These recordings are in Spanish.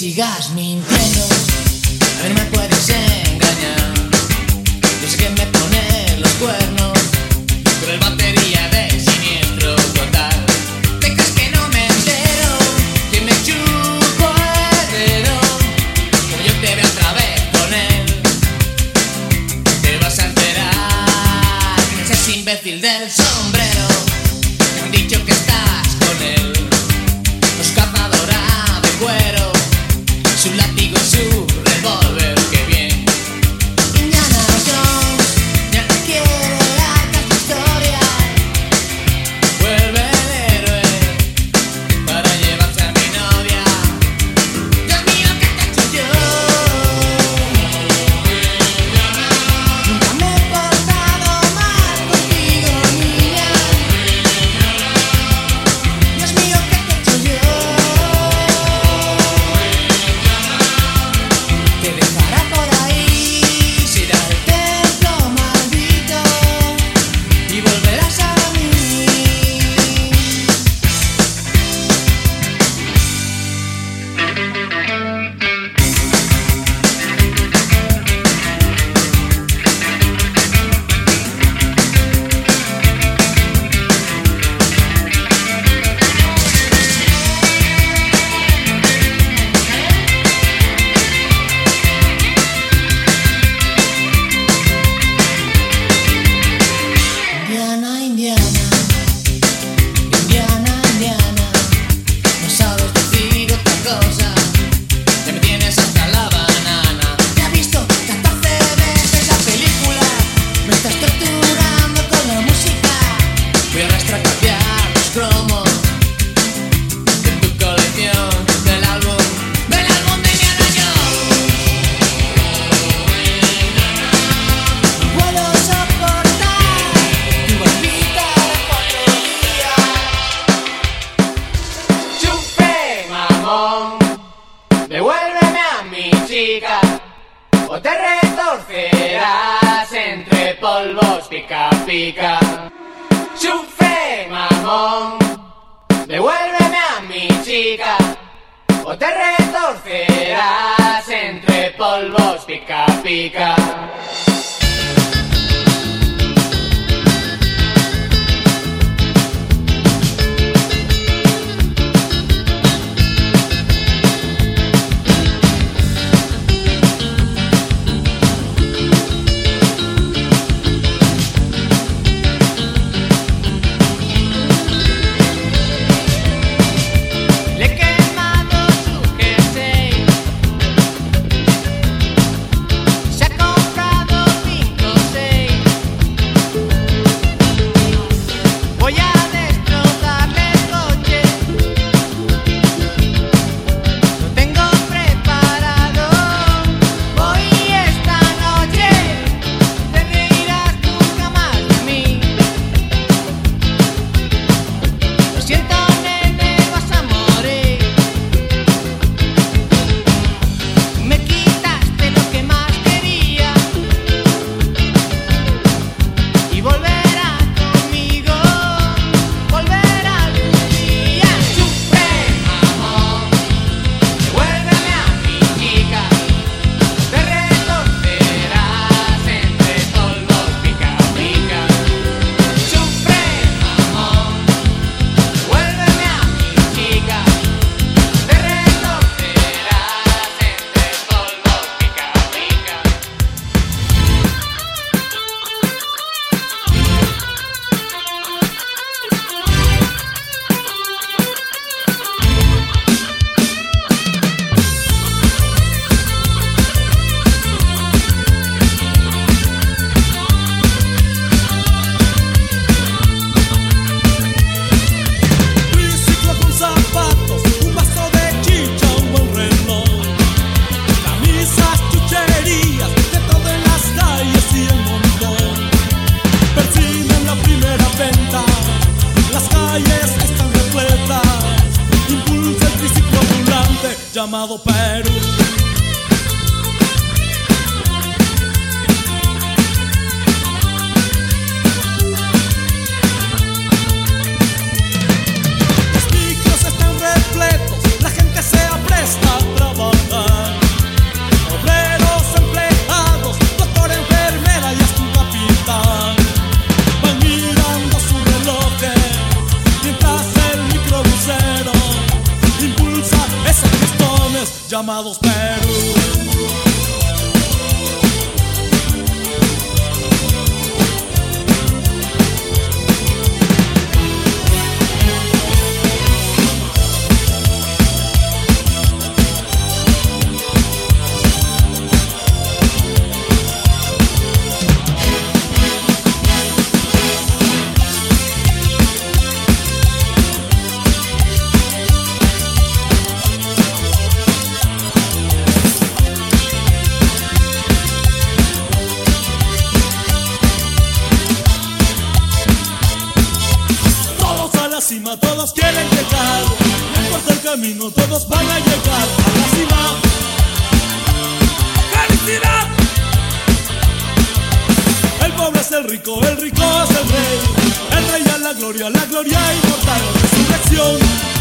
sigas mi entre polvos pica pica. todos van a llegar a la cima. ¡Felicidad! El pobre es el rico, el rico es el rey. El rey a la gloria, la gloria inmortal, resurrección.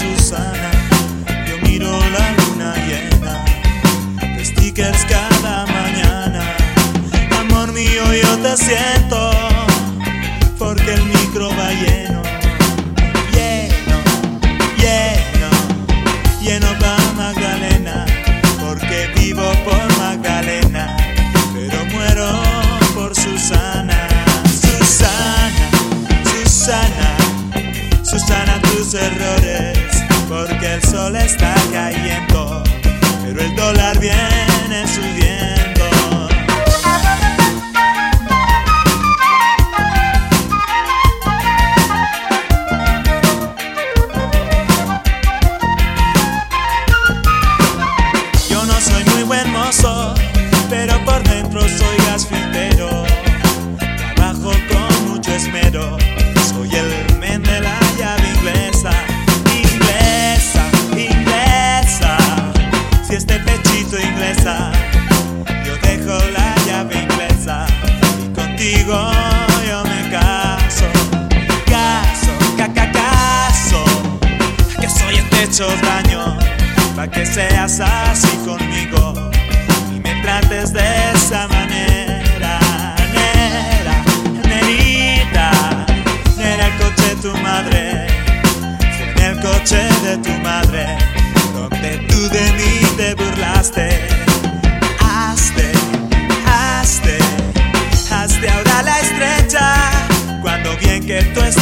Susana, yo miro la luna llena de stickers cada mañana. Amor mío, yo te siento. sol está cayendo, pero el dólar viene.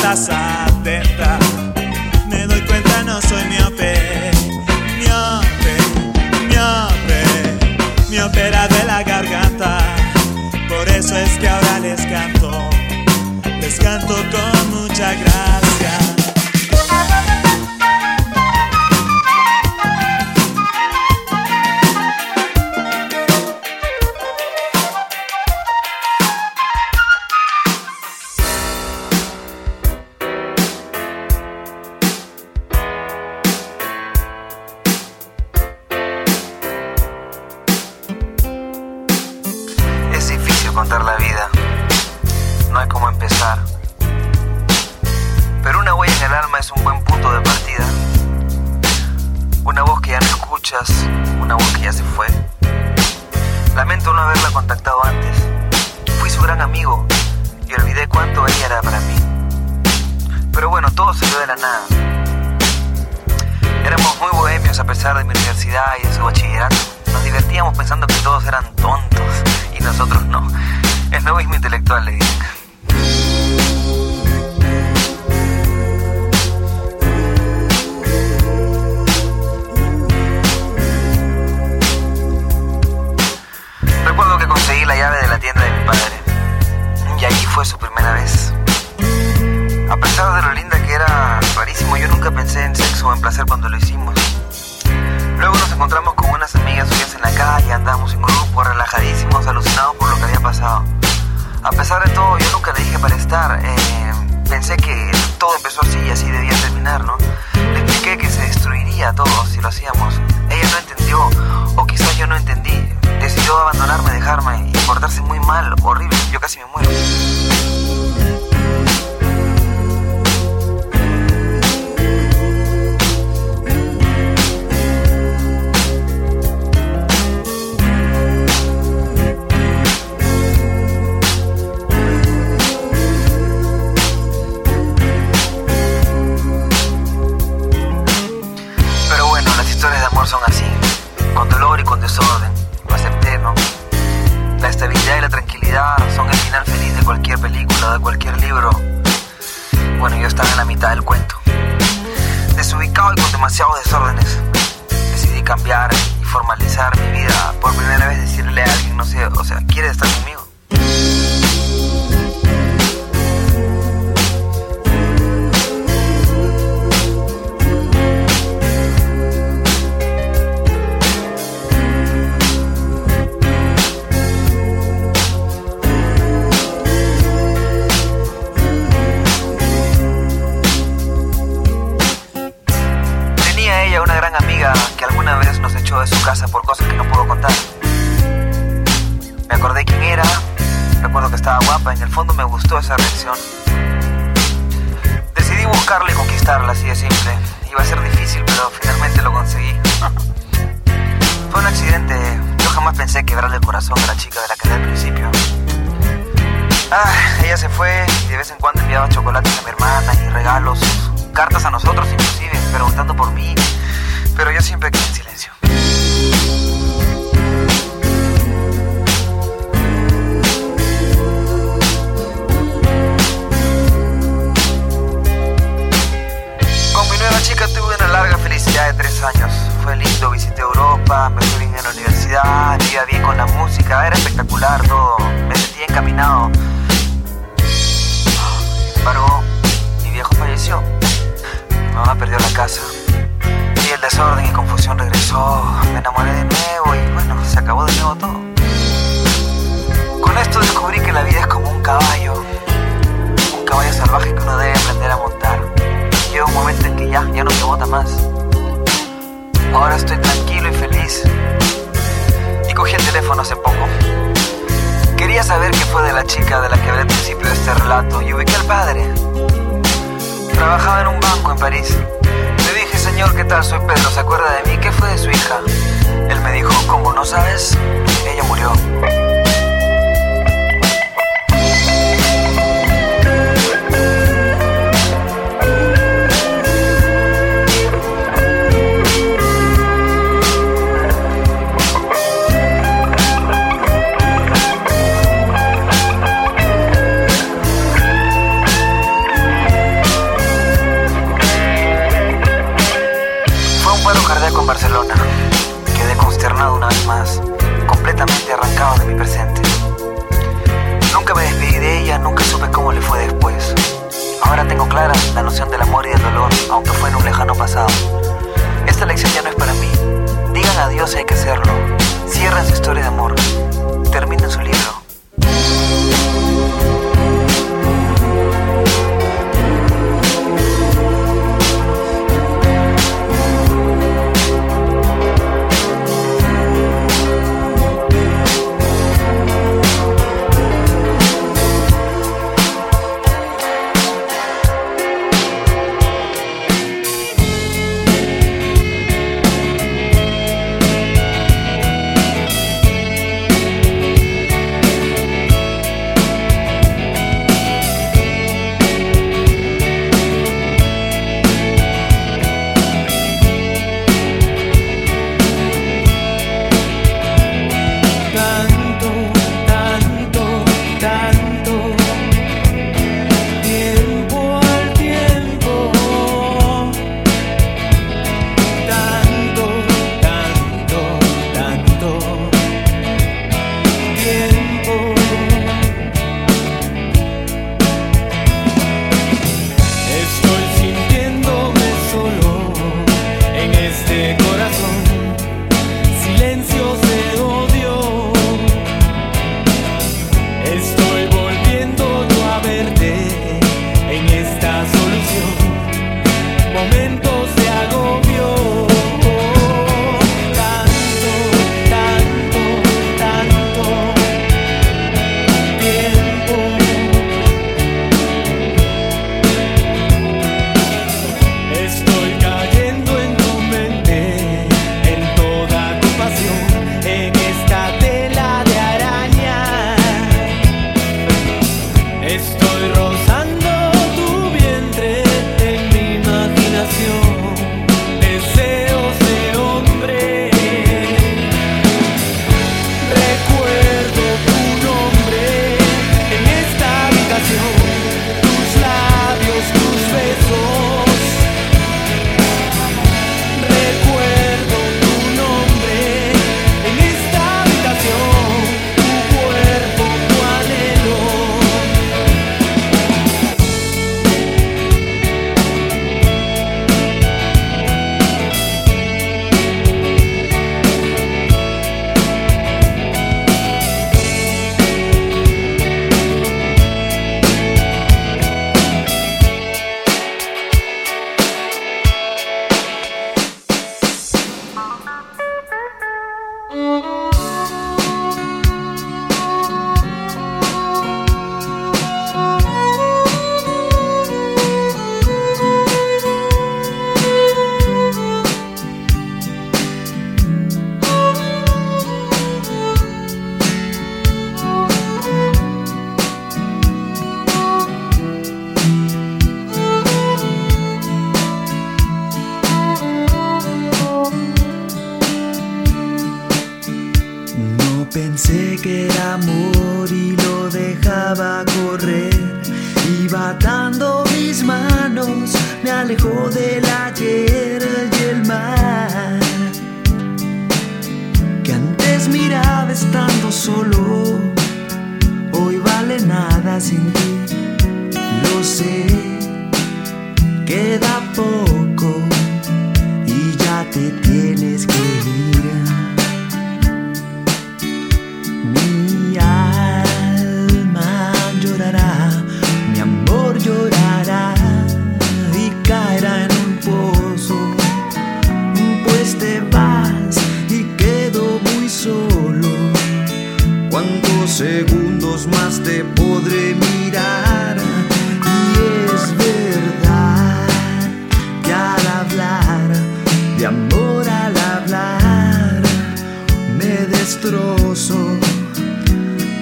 passa atenta. Pensé en sexo o en placer cuando lo hicimos. Luego nos encontramos con unas amigas suyas en la calle, andamos en grupo, relajadísimos, alucinados por lo que había pasado. A pesar de todo, yo nunca le dije para estar. eh, pensé que todo empezó así y así debía terminar, ¿no? Le expliqué que se destruiría todo si lo hacíamos. Ella no entendió, o quizás yo no entendí. Decidió abandonarme, dejarme y portarse muy mal, horrible. Yo casi me muero. Desorden, lo acepté, ¿no? La estabilidad y la tranquilidad son el final feliz de cualquier película de cualquier libro. Bueno, yo estaba en la mitad del cuento. Desubicado y con demasiados desórdenes. Decidí cambiar y formalizar mi vida. Por primera vez decirle a alguien, no sé, o sea, ¿quieres estar conmigo? Guapa, en el fondo me gustó esa reacción. Decidí buscarla y conquistarla, así de simple. Iba a ser difícil, pero finalmente lo conseguí. Fue un accidente, yo jamás pensé quebrarle el corazón a la chica de la que hablé al principio. Ah, ella se fue y de vez en cuando enviaba chocolates a mi hermana y regalos, cartas a nosotros inclusive, preguntando por mí, pero yo siempre quedé en silencio. De tres años. Fue lindo, visité Europa, me fui bien en la universidad, vivía bien con la música, era espectacular todo, me sentía encaminado. Sin embargo, mi viejo falleció. Mi mamá perdió la casa. Y el desorden y confusión regresó. Me enamoré de nuevo y bueno, se acabó de nuevo todo. Con esto descubrí que la vida es como un caballo. Un caballo salvaje que uno debe aprender a montar. Llega un momento en que ya, ya no se bota más. Ahora estoy tranquilo y feliz. Y cogí el teléfono hace poco. Quería saber qué fue de la chica de la que hablé al principio de este relato y ubiqué al padre. Trabajaba en un banco en París. Le dije, señor ¿qué tal? Soy Pedro. ¿Se acuerda de mí? ¿Qué fue de su hija? Él me dijo, ¿cómo no sabes? Ella murió.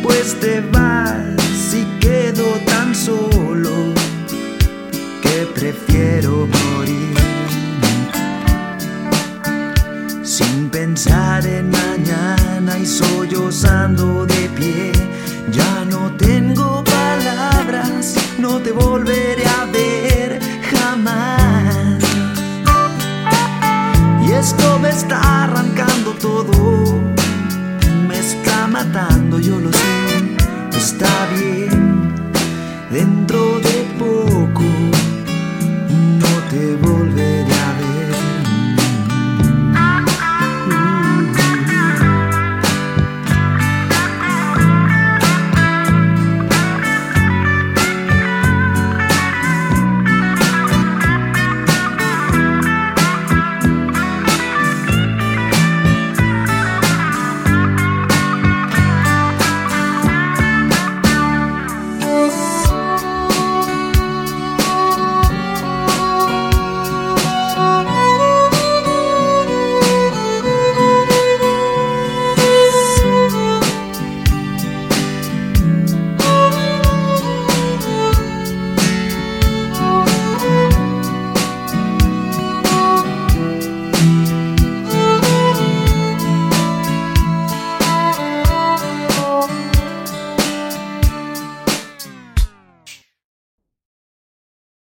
pues te vas y quedo tan solo que prefiero morir sin pensar en mañana y sollozando de pie. Ya no tengo palabras, no te volveré a ver jamás. Y esto me está arrancando todo.